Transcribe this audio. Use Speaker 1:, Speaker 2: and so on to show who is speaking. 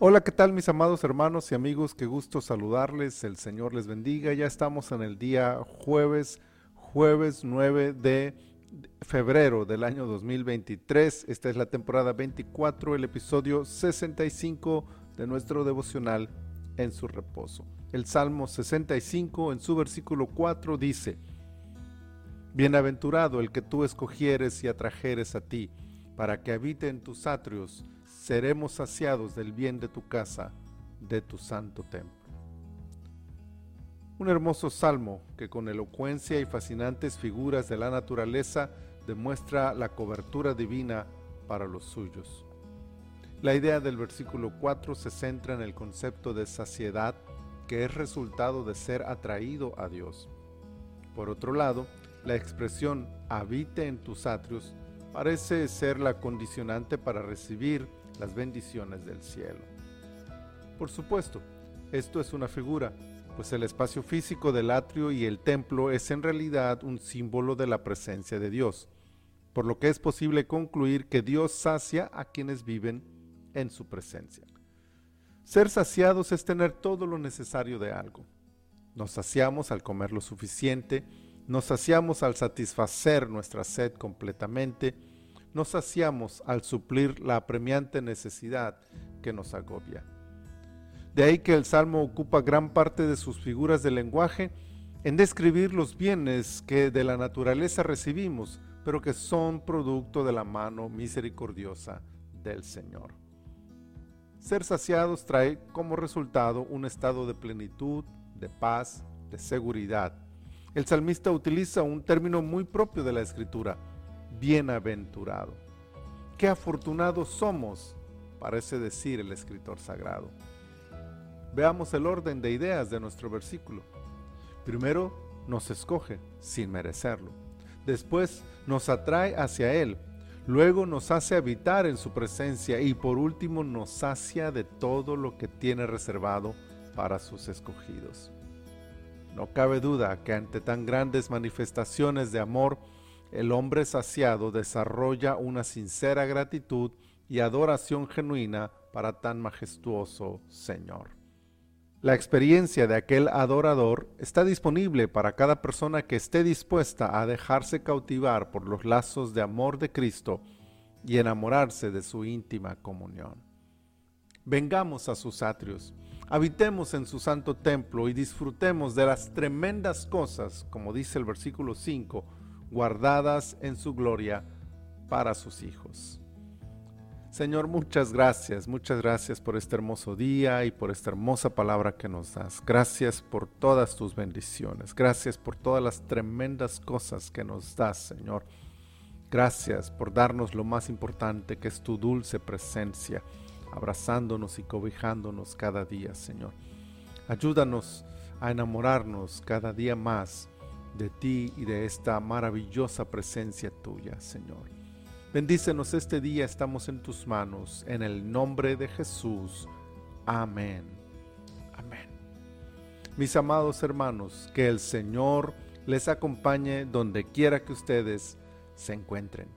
Speaker 1: Hola, ¿qué tal mis amados hermanos y amigos? Qué gusto saludarles, el Señor les bendiga. Ya estamos en el día jueves, jueves 9 de febrero del año 2023. Esta es la temporada 24, el episodio 65 de nuestro devocional en su reposo. El Salmo 65 en su versículo 4 dice, Bienaventurado el que tú escogieres y atrajeres a ti, para que habite en tus atrios seremos saciados del bien de tu casa, de tu santo templo. Un hermoso salmo que con elocuencia y fascinantes figuras de la naturaleza demuestra la cobertura divina para los suyos. La idea del versículo 4 se centra en el concepto de saciedad que es resultado de ser atraído a Dios. Por otro lado, la expresión habite en tus atrios parece ser la condicionante para recibir las bendiciones del cielo. Por supuesto, esto es una figura, pues el espacio físico del atrio y el templo es en realidad un símbolo de la presencia de Dios, por lo que es posible concluir que Dios sacia a quienes viven en su presencia. Ser saciados es tener todo lo necesario de algo. Nos saciamos al comer lo suficiente, nos saciamos al satisfacer nuestra sed completamente, nos saciamos al suplir la apremiante necesidad que nos agobia. De ahí que el Salmo ocupa gran parte de sus figuras de lenguaje en describir los bienes que de la naturaleza recibimos, pero que son producto de la mano misericordiosa del Señor. Ser saciados trae como resultado un estado de plenitud, de paz, de seguridad. El salmista utiliza un término muy propio de la escritura, bienaventurado. Qué afortunados somos, parece decir el escritor sagrado. Veamos el orden de ideas de nuestro versículo. Primero, nos escoge sin merecerlo. Después, nos atrae hacia Él. Luego nos hace habitar en su presencia y por último nos sacia de todo lo que tiene reservado para sus escogidos. No cabe duda que ante tan grandes manifestaciones de amor, el hombre saciado desarrolla una sincera gratitud y adoración genuina para tan majestuoso Señor. La experiencia de aquel adorador está disponible para cada persona que esté dispuesta a dejarse cautivar por los lazos de amor de Cristo y enamorarse de su íntima comunión. Vengamos a sus atrios, habitemos en su santo templo y disfrutemos de las tremendas cosas, como dice el versículo 5, guardadas en su gloria para sus hijos. Señor, muchas gracias, muchas gracias por este hermoso día y por esta hermosa palabra que nos das. Gracias por todas tus bendiciones. Gracias por todas las tremendas cosas que nos das, Señor. Gracias por darnos lo más importante que es tu dulce presencia, abrazándonos y cobijándonos cada día, Señor. Ayúdanos a enamorarnos cada día más de ti y de esta maravillosa presencia tuya, Señor. Bendícenos este día, estamos en tus manos, en el nombre de Jesús. Amén. Amén. Mis amados hermanos, que el Señor les acompañe donde quiera que ustedes se encuentren.